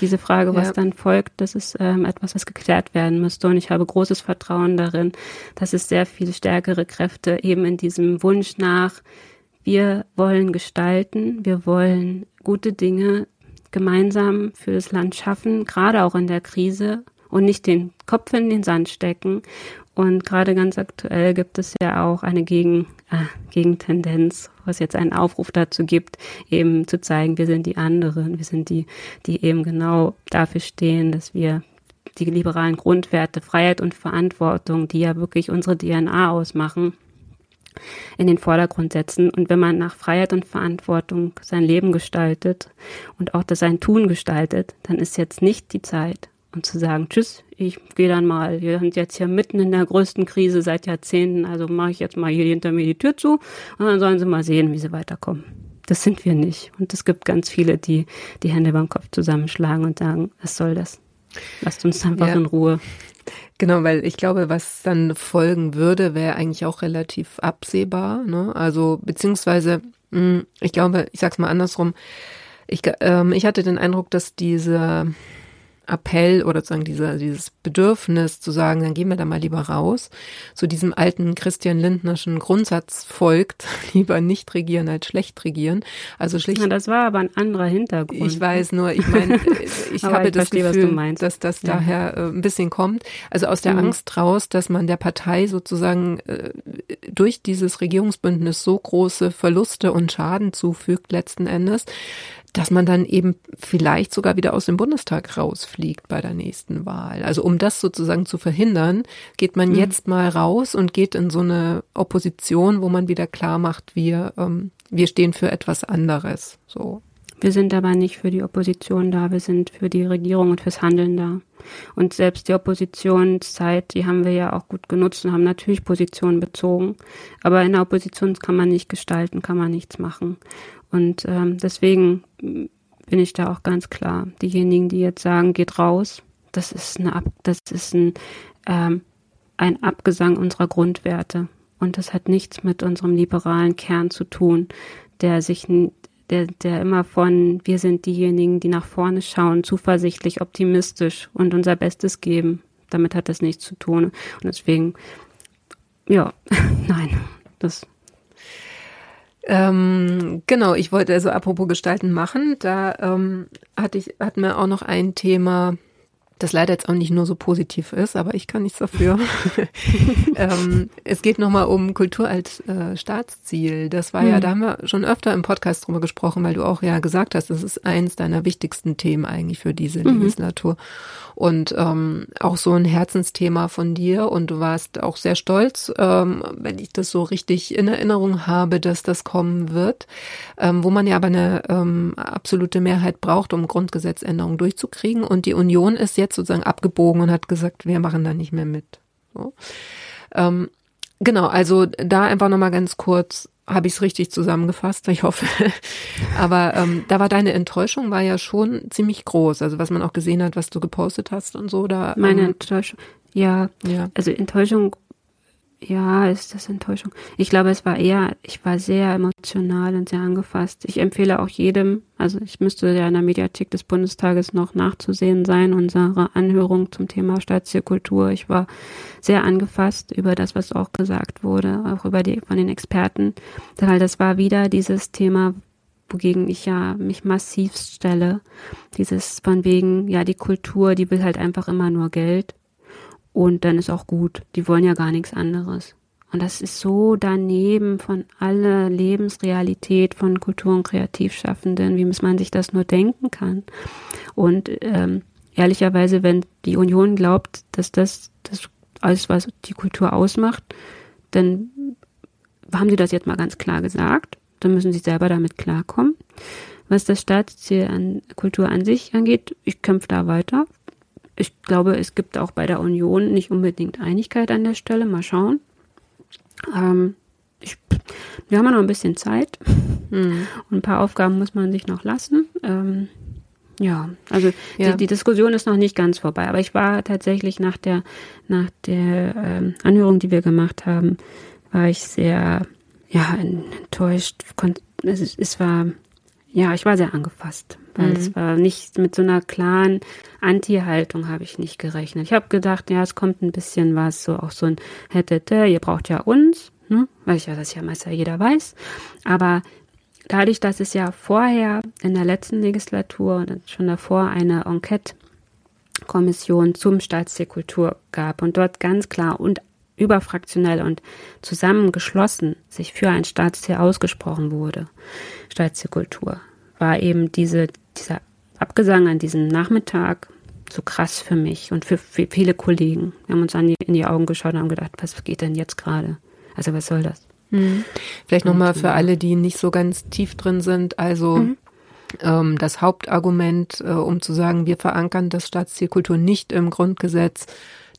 Diese Frage, was ja. dann folgt, das ist ähm, etwas, was geklärt werden müsste. Und ich habe großes Vertrauen darin, dass es sehr viel stärkere Kräfte eben in diesem Wunsch nach, wir wollen gestalten, wir wollen gute Dinge gemeinsam für das Land schaffen, gerade auch in der Krise und nicht den Kopf in den Sand stecken. Und gerade ganz aktuell gibt es ja auch eine Gegen, Gegentendenz, was jetzt einen Aufruf dazu gibt, eben zu zeigen, wir sind die anderen, wir sind die, die eben genau dafür stehen, dass wir die liberalen Grundwerte, Freiheit und Verantwortung, die ja wirklich unsere DNA ausmachen, in den Vordergrund setzen. Und wenn man nach Freiheit und Verantwortung sein Leben gestaltet und auch das sein Tun gestaltet, dann ist jetzt nicht die Zeit, um zu sagen, tschüss, ich gehe dann mal, wir sind jetzt hier mitten in der größten Krise seit Jahrzehnten, also mache ich jetzt mal hier hinter mir die Tür zu und dann sollen sie mal sehen, wie sie weiterkommen. Das sind wir nicht. Und es gibt ganz viele, die die Hände beim Kopf zusammenschlagen und sagen, was soll das? Lasst uns einfach ja. in Ruhe. Genau, weil ich glaube, was dann folgen würde, wäre eigentlich auch relativ absehbar. Ne? Also beziehungsweise, hm, ich glaube, ich sag's mal andersrum. Ich, ähm, ich hatte den Eindruck, dass diese Appell oder sozusagen dieser, dieses Bedürfnis zu sagen, dann gehen wir da mal lieber raus, zu diesem alten Christian Lindnerschen Grundsatz folgt, lieber nicht regieren als schlecht regieren. Also schlicht. Ja, das war aber ein anderer Hintergrund. Ich weiß nur, ich meine, ich habe ich das verstehe, Gefühl, dass das ja. daher äh, ein bisschen kommt. Also aus der mhm. Angst raus, dass man der Partei sozusagen äh, durch dieses Regierungsbündnis so große Verluste und Schaden zufügt letzten Endes, dass man dann eben vielleicht sogar wieder aus dem Bundestag rausfliegt bei der nächsten Wahl. Also um das sozusagen zu verhindern, geht man mhm. jetzt mal raus und geht in so eine Opposition, wo man wieder klar macht, wir, ähm, wir stehen für etwas anderes. So. Wir sind aber nicht für die Opposition da, wir sind für die Regierung und fürs Handeln da. Und selbst die Oppositionszeit, die haben wir ja auch gut genutzt und haben natürlich Positionen bezogen. Aber in der Opposition kann man nicht gestalten, kann man nichts machen. Und ähm, deswegen bin ich da auch ganz klar. Diejenigen, die jetzt sagen, geht raus, das ist eine Ab das ist ein, ähm, ein Abgesang unserer Grundwerte. Und das hat nichts mit unserem liberalen Kern zu tun, der sich der, der immer von wir sind diejenigen, die nach vorne schauen, zuversichtlich, optimistisch und unser Bestes geben. Damit hat das nichts zu tun. Und deswegen, ja, nein, das ähm, genau, ich wollte also apropos Gestalten machen. Da ähm, hatte ich, hatten wir auch noch ein Thema, das leider jetzt auch nicht nur so positiv ist, aber ich kann nichts dafür. ähm, es geht nochmal um Kultur als äh, Staatsziel. Das war mhm. ja, hm. da haben wir schon öfter im Podcast drüber gesprochen, weil du auch ja gesagt hast, das ist eins deiner wichtigsten Themen eigentlich für diese mhm. Legislatur und ähm, auch so ein Herzensthema von dir und du warst auch sehr stolz, ähm, wenn ich das so richtig in Erinnerung habe, dass das kommen wird, ähm, wo man ja aber eine ähm, absolute Mehrheit braucht, um Grundgesetzänderungen durchzukriegen und die Union ist jetzt sozusagen abgebogen und hat gesagt, wir machen da nicht mehr mit. So. Ähm, genau, also da einfach nochmal ganz kurz habe ich es richtig zusammengefasst, ich hoffe. Aber ähm, da war deine Enttäuschung war ja schon ziemlich groß. Also was man auch gesehen hat, was du gepostet hast und so. Da, Meine ähm, Enttäuschung, ja, ja. Also Enttäuschung ja, ist das Enttäuschung. Ich glaube, es war eher, ich war sehr emotional und sehr angefasst. Ich empfehle auch jedem, also ich müsste ja in der Mediathek des Bundestages noch nachzusehen sein, unsere Anhörung zum Thema Staatskultur. Ich war sehr angefasst über das, was auch gesagt wurde, auch über die, von den Experten, weil das war wieder dieses Thema, wogegen ich ja mich massiv stelle. Dieses von wegen, ja, die Kultur, die will halt einfach immer nur Geld und dann ist auch gut. Die wollen ja gar nichts anderes. Und das ist so daneben von aller Lebensrealität von Kultur- und Kreativschaffenden, wie man sich das nur denken kann. Und ähm, ehrlicherweise, wenn die Union glaubt, dass das, das alles, was die Kultur ausmacht, dann haben sie das jetzt mal ganz klar gesagt. Dann müssen sie selber damit klarkommen. Was das Staatsziel an Kultur an sich angeht, ich kämpfe da weiter. Ich glaube, es gibt auch bei der Union nicht unbedingt Einigkeit an der Stelle. Mal schauen. Ähm, ich, wir haben ja noch ein bisschen Zeit. Mhm. Und ein paar Aufgaben muss man sich noch lassen. Ähm, ja, also ja. Die, die, Diskussion ist noch nicht ganz vorbei, aber ich war tatsächlich nach der, nach der ähm, Anhörung, die wir gemacht haben, war ich sehr ja, enttäuscht. Es, es war, ja, ich war sehr angefasst, weil mhm. es war nicht mit so einer klaren Anti-Haltung habe ich nicht gerechnet. Ich habe gedacht, ja, es kommt ein bisschen was, so auch so ein hätte, ihr braucht ja uns, ne? weil ich ja das ja meist ja jeder weiß, aber dadurch, dass es ja vorher in der letzten Legislatur und schon davor eine Enquete-Kommission zum Staatsziel Kultur gab und dort ganz klar und überfraktionell und zusammengeschlossen sich für ein Staatsziel ausgesprochen wurde, Staatsziel Kultur, war eben diese, dieser Abgesang an diesem Nachmittag so krass für mich und für, für viele Kollegen. Wir haben uns die, in die Augen geschaut und haben gedacht, was geht denn jetzt gerade? Also was soll das? Mhm. Vielleicht nochmal für alle, die nicht so ganz tief drin sind. Also mhm. ähm, das Hauptargument, äh, um zu sagen, wir verankern das Staatsziel Kultur nicht im Grundgesetz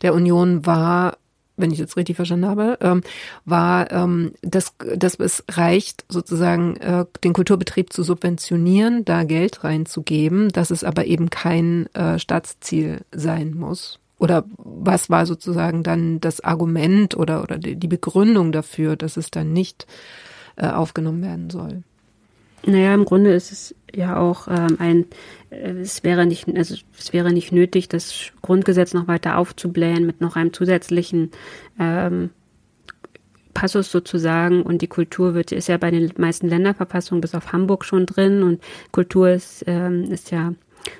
der Union war, wenn ich jetzt richtig verstanden habe, ähm, war, ähm, dass, dass es reicht, sozusagen äh, den Kulturbetrieb zu subventionieren, da Geld reinzugeben, dass es aber eben kein äh, Staatsziel sein muss. Oder was war sozusagen dann das Argument oder, oder die Begründung dafür, dass es dann nicht äh, aufgenommen werden soll? Naja, im Grunde ist es ja auch ähm, ein, äh, es wäre nicht, also es wäre nicht nötig, das Grundgesetz noch weiter aufzublähen mit noch einem zusätzlichen ähm, Passus sozusagen und die Kultur wird ist ja bei den meisten Länderverfassungen bis auf Hamburg schon drin und Kultur ist ähm, ist ja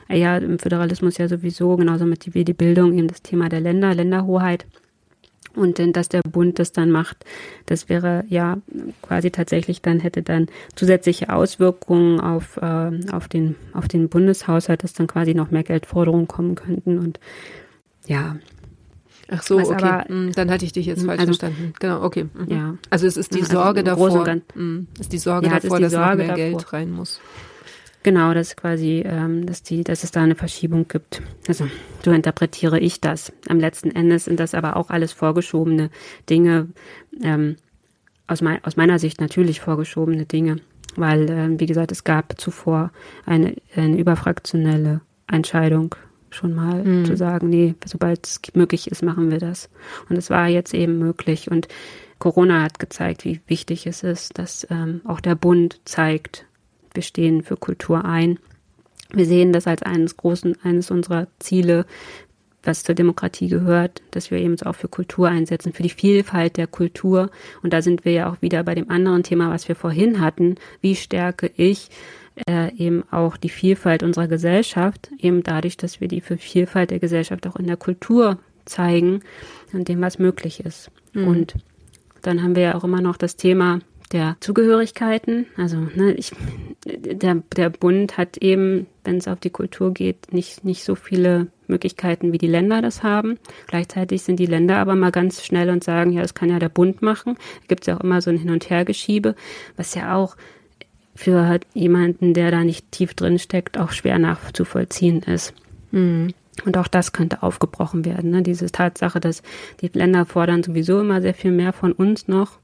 ja, im Föderalismus ja sowieso, genauso mit wie die Bildung, eben das Thema der Länder, Länderhoheit. Und denn, dass der Bund das dann macht, das wäre ja quasi tatsächlich dann hätte dann zusätzliche Auswirkungen auf, äh, auf, den, auf den Bundeshaushalt, dass dann quasi noch mehr Geldforderungen kommen könnten. Und ja, Ach so, okay. Aber, hm, dann hatte ich dich jetzt falsch also, verstanden. Genau, okay. Mhm. Ja. Also es ist die also Sorge also davor, mh, hm, ist die Sorge ja, davor, die dass Sorge noch mehr davor. Geld rein muss. Genau, dass quasi, ähm, dass die, dass es da eine Verschiebung gibt. Also so interpretiere ich das. Am letzten Endes sind das aber auch alles vorgeschobene Dinge. Ähm, aus, mein, aus meiner Sicht natürlich vorgeschobene Dinge, weil, äh, wie gesagt, es gab zuvor eine, eine überfraktionelle Entscheidung schon mal mhm. zu sagen, nee, sobald es möglich ist, machen wir das. Und es war jetzt eben möglich. Und Corona hat gezeigt, wie wichtig es ist, dass ähm, auch der Bund zeigt, wir stehen für Kultur ein. Wir sehen das als eines großen, eines unserer Ziele, was zur Demokratie gehört, dass wir eben auch für Kultur einsetzen, für die Vielfalt der Kultur. Und da sind wir ja auch wieder bei dem anderen Thema, was wir vorhin hatten. Wie stärke ich äh, eben auch die Vielfalt unserer Gesellschaft, eben dadurch, dass wir die für Vielfalt der Gesellschaft auch in der Kultur zeigen und dem, was möglich ist. Mhm. Und dann haben wir ja auch immer noch das Thema der Zugehörigkeiten. Also ne, ich, der, der Bund hat eben, wenn es auf die Kultur geht, nicht, nicht so viele Möglichkeiten, wie die Länder das haben. Gleichzeitig sind die Länder aber mal ganz schnell und sagen, ja, das kann ja der Bund machen. Da gibt es ja auch immer so ein Hin- und Hergeschiebe, was ja auch für jemanden, der da nicht tief drin steckt, auch schwer nachzuvollziehen ist. Mhm. Und auch das könnte aufgebrochen werden. Ne? Diese Tatsache, dass die Länder fordern sowieso immer sehr viel mehr von uns noch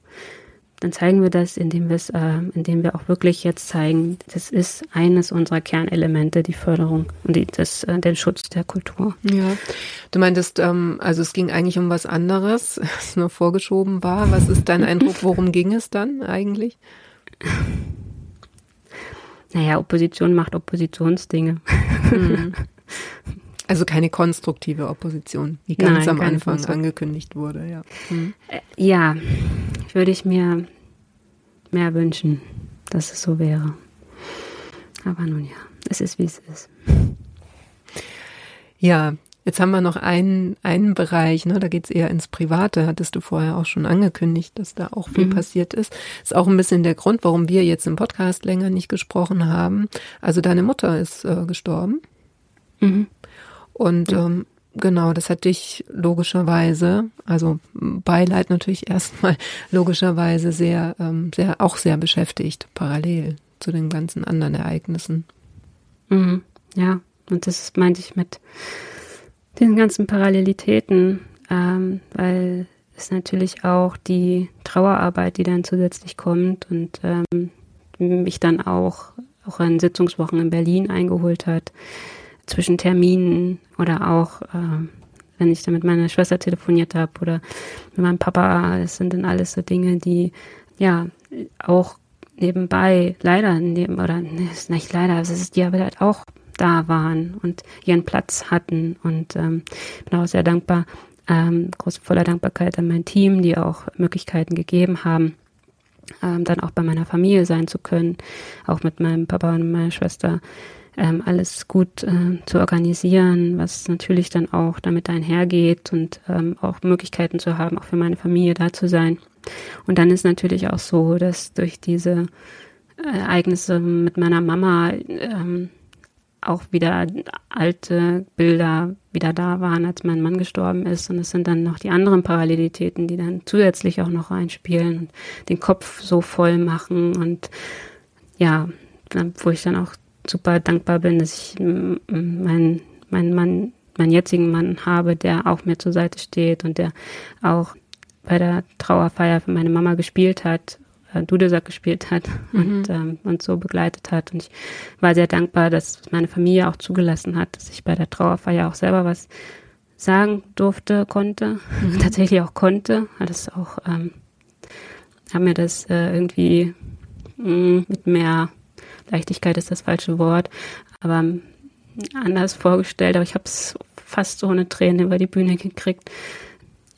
dann zeigen wir das, indem äh, indem wir auch wirklich jetzt zeigen, das ist eines unserer Kernelemente, die Förderung und die, das, äh, den Schutz der Kultur. Ja, du meintest, ähm, also es ging eigentlich um was anderes, was nur vorgeschoben war. Was ist dein Eindruck, worum ging es dann eigentlich? Naja, Opposition macht Oppositionsdinge. Mhm. Also keine konstruktive Opposition, wie ganz Nein, am Anfang angekündigt wurde, ja. Hm. Ja, würde ich mir mehr wünschen, dass es so wäre. Aber nun ja, es ist wie es ist. Ja, jetzt haben wir noch einen, einen Bereich, ne, da geht's eher ins Private, hattest du vorher auch schon angekündigt, dass da auch viel mhm. passiert ist. Ist auch ein bisschen der Grund, warum wir jetzt im Podcast länger nicht gesprochen haben. Also deine Mutter ist äh, gestorben. Mhm. Und ja. ähm, genau, das hat dich logischerweise, also Beileid natürlich erstmal logischerweise sehr, ähm, sehr, auch sehr beschäftigt, parallel zu den ganzen anderen Ereignissen. Mhm. Ja, und das meinte ich mit den ganzen Parallelitäten, ähm, weil es natürlich auch die Trauerarbeit, die dann zusätzlich kommt und ähm, mich dann auch, auch an Sitzungswochen in Berlin eingeholt hat, zwischen Terminen oder auch, äh, wenn ich dann mit meiner Schwester telefoniert habe oder mit meinem Papa, das sind dann alles so Dinge, die ja auch nebenbei leider neben, oder nee, ist nicht leider, es ist die aber halt auch da waren und ihren Platz hatten und ähm, bin auch sehr dankbar, ähm, groß voller Dankbarkeit an mein Team, die auch Möglichkeiten gegeben haben, ähm, dann auch bei meiner Familie sein zu können, auch mit meinem Papa und meiner Schwester ähm, alles gut äh, zu organisieren, was natürlich dann auch damit einhergeht und ähm, auch Möglichkeiten zu haben, auch für meine Familie da zu sein. Und dann ist natürlich auch so, dass durch diese Ereignisse mit meiner Mama ähm, auch wieder alte Bilder wieder da waren, als mein Mann gestorben ist. Und es sind dann noch die anderen Parallelitäten, die dann zusätzlich auch noch reinspielen und den Kopf so voll machen. Und ja, wo ich dann auch super dankbar bin, dass ich meinen mein Mann, meinen jetzigen Mann habe, der auch mir zur Seite steht und der auch bei der Trauerfeier für meine Mama gespielt hat, äh, Dudelsack gespielt hat mhm. und ähm, uns so begleitet hat. Und ich war sehr dankbar, dass meine Familie auch zugelassen hat, dass ich bei der Trauerfeier auch selber was sagen durfte, konnte, mhm. tatsächlich auch konnte. Das auch, ähm, haben mir das äh, irgendwie mh, mm, mit mehr Leichtigkeit ist das falsche Wort, aber anders vorgestellt. Aber ich habe es fast ohne Tränen über die Bühne gekriegt.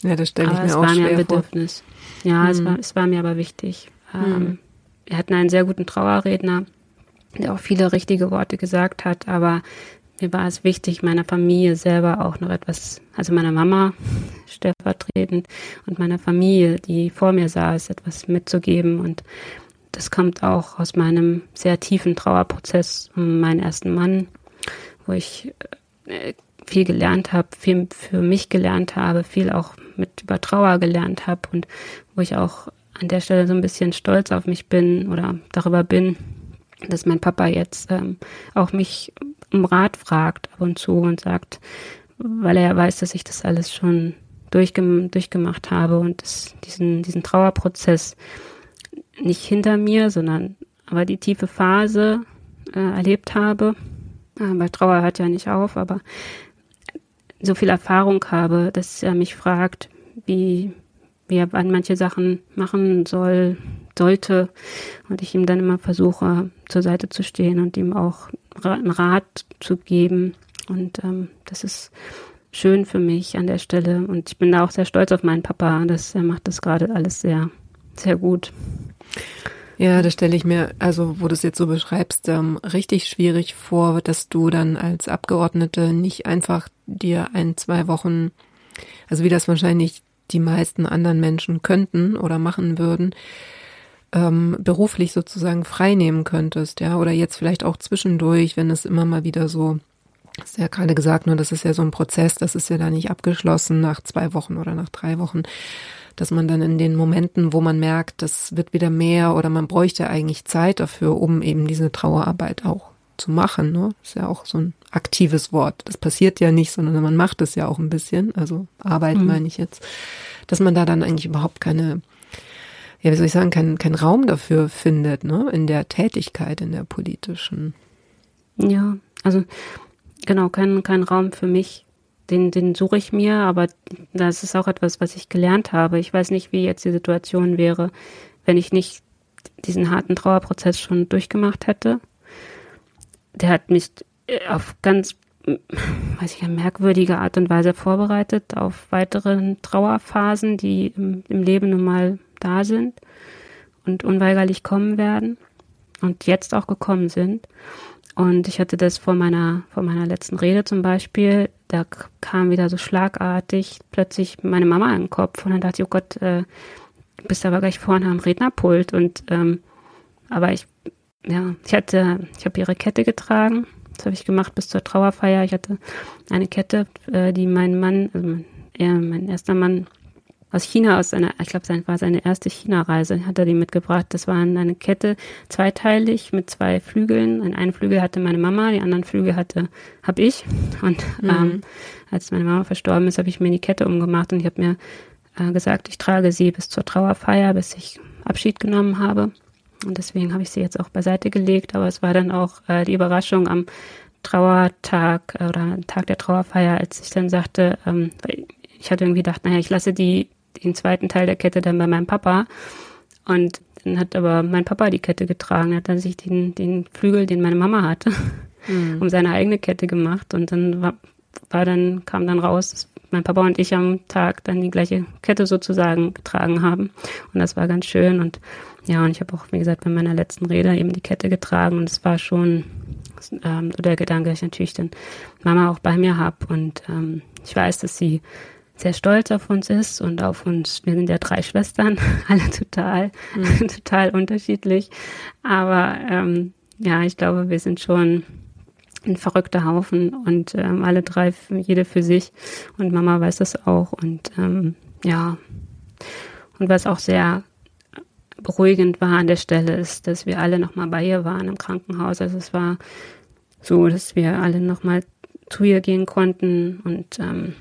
Ja, das stelle ich mir auch vor. Es war mir ein Bedürfnis. Vor. Ja, mhm. es, war, es war mir aber wichtig. Mhm. Wir hatten einen sehr guten Trauerredner, der auch viele richtige Worte gesagt hat, aber mir war es wichtig, meiner Familie selber auch noch etwas, also meiner Mama stellvertretend und meiner Familie, die vor mir saß, etwas mitzugeben. Und das kommt auch aus meinem sehr tiefen Trauerprozess um meinen ersten Mann, wo ich äh, viel gelernt habe, viel für mich gelernt habe, viel auch mit über Trauer gelernt habe und wo ich auch an der Stelle so ein bisschen stolz auf mich bin oder darüber bin, dass mein Papa jetzt ähm, auch mich um Rat fragt ab und zu und sagt, weil er weiß, dass ich das alles schon durchgem durchgemacht habe und diesen, diesen Trauerprozess nicht hinter mir, sondern aber die tiefe Phase äh, erlebt habe. Äh, weil Trauer hört ja nicht auf, aber so viel Erfahrung habe, dass er mich fragt, wie, wie er an manche Sachen machen soll, sollte. Und ich ihm dann immer versuche, zur Seite zu stehen und ihm auch einen Rat zu geben. Und ähm, das ist schön für mich an der Stelle. Und ich bin da auch sehr stolz auf meinen Papa, dass er macht das gerade alles sehr, sehr gut. Ja, das stelle ich mir, also wo du es jetzt so beschreibst, ähm, richtig schwierig vor, dass du dann als Abgeordnete nicht einfach dir ein, zwei Wochen, also wie das wahrscheinlich die meisten anderen Menschen könnten oder machen würden, ähm, beruflich sozusagen freinehmen könntest, ja, oder jetzt vielleicht auch zwischendurch, wenn es immer mal wieder so, du ja gerade gesagt, nur das ist ja so ein Prozess, das ist ja da nicht abgeschlossen nach zwei Wochen oder nach drei Wochen, dass man dann in den Momenten, wo man merkt, das wird wieder mehr oder man bräuchte eigentlich Zeit dafür, um eben diese Trauerarbeit auch zu machen. Ne? ist ja auch so ein aktives Wort. Das passiert ja nicht, sondern man macht es ja auch ein bisschen. Also Arbeit mhm. meine ich jetzt, dass man da dann eigentlich überhaupt keine, ja, wie soll ich sagen, keinen kein Raum dafür findet, ne? In der Tätigkeit, in der politischen. Ja, also genau, kein, kein Raum für mich. Den, den suche ich mir, aber das ist auch etwas, was ich gelernt habe. Ich weiß nicht, wie jetzt die Situation wäre, wenn ich nicht diesen harten Trauerprozess schon durchgemacht hätte der hat mich äh, auf ganz, weiß ich, merkwürdige Art und Weise vorbereitet auf weitere Trauerphasen, die im, im Leben nun mal da sind und unweigerlich kommen werden und jetzt auch gekommen sind. Und ich hatte das vor meiner, vor meiner letzten Rede zum Beispiel, da kam wieder so schlagartig plötzlich meine Mama den Kopf und dann dachte ich, oh Gott, äh, bist aber gleich vorne am Rednerpult und ähm, aber ich, ja, ich hatte, ich habe ihre Kette getragen. Das habe ich gemacht bis zur Trauerfeier. Ich hatte eine Kette, äh, die mein Mann, also mein, er, mein erster Mann aus China, aus seiner, ich glaube, sein war seine erste China-Reise, hat er die mitgebracht. Das war eine Kette, zweiteilig mit zwei Flügeln. Ein einen Flügel hatte meine Mama, die anderen Flügel hatte, habe ich. Und mhm. ähm, als meine Mama verstorben ist, habe ich mir die Kette umgemacht und ich habe mir äh, gesagt, ich trage sie bis zur Trauerfeier, bis ich Abschied genommen habe. Und deswegen habe ich sie jetzt auch beiseite gelegt. Aber es war dann auch äh, die Überraschung am Trauertag äh, oder Tag der Trauerfeier, als ich dann sagte, ähm, ich hatte irgendwie gedacht, naja, ich lasse die, den zweiten Teil der Kette dann bei meinem Papa. Und dann hat aber mein Papa die Kette getragen, hat dann sich den, den Flügel, den meine Mama hatte, mhm. um seine eigene Kette gemacht. Und dann war, war dann, kam dann raus, dass mein Papa und ich am Tag dann die gleiche Kette sozusagen getragen haben. Und das war ganz schön. Und ja, und ich habe auch, wie gesagt, bei meiner letzten Rede eben die Kette getragen. Und es war schon ähm, so der Gedanke, dass ich natürlich dann Mama auch bei mir habe. Und ähm, ich weiß, dass sie sehr stolz auf uns ist und auf uns. Wir sind ja drei Schwestern, alle total, mhm. total unterschiedlich. Aber ähm, ja, ich glaube, wir sind schon ein verrückter Haufen und ähm, alle drei, jede für sich. Und Mama weiß das auch. Und ähm, ja, und was auch sehr beruhigend war an der Stelle, ist, dass wir alle nochmal bei ihr waren im Krankenhaus. Also es war so, dass wir alle nochmal zu ihr gehen konnten und ähm,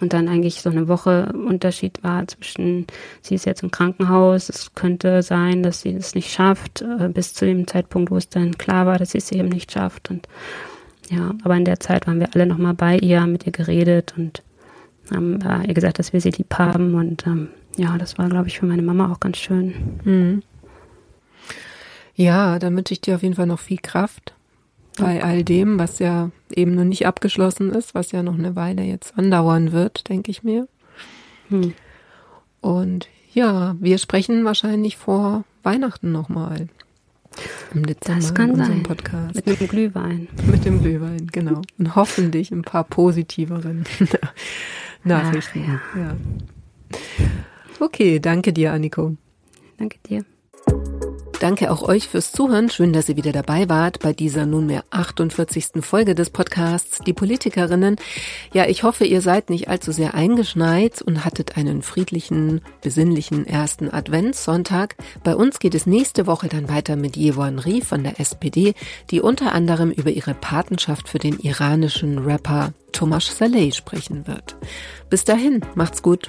und dann eigentlich so eine Woche Unterschied war zwischen, sie ist jetzt im Krankenhaus, es könnte sein, dass sie es nicht schafft, äh, bis zu dem Zeitpunkt, wo es dann klar war, dass sie es eben nicht schafft. Und ja, aber in der Zeit waren wir alle nochmal bei ihr, haben mit ihr geredet und haben äh, ihr gesagt, dass wir sie lieb haben. Und ähm, ja, das war, glaube ich, für meine Mama auch ganz schön. Mhm. Ja, dann wünsche ich dir auf jeden Fall noch viel Kraft bei all dem, was ja eben noch nicht abgeschlossen ist, was ja noch eine Weile jetzt andauern wird, denke ich mir. Hm. Und ja, wir sprechen wahrscheinlich vor Weihnachten nochmal. Im Dezember das kann in unserem sein. Podcast. Mit dem Glühwein. Mit dem Glühwein, genau. Und hoffentlich ein paar positiveren Nachrichten. Ach, ja. ja. Okay, danke dir, Anniko. Danke dir. Danke auch euch fürs Zuhören. Schön, dass ihr wieder dabei wart bei dieser nunmehr 48. Folge des Podcasts Die Politikerinnen. Ja, ich hoffe, ihr seid nicht allzu sehr eingeschneit und hattet einen friedlichen, besinnlichen ersten Adventssonntag. Bei uns geht es nächste Woche dann weiter mit Yevon Rie von der SPD, die unter anderem über ihre Patenschaft für den iranischen Rapper Tomasz Saleh sprechen wird. Bis dahin, macht's gut.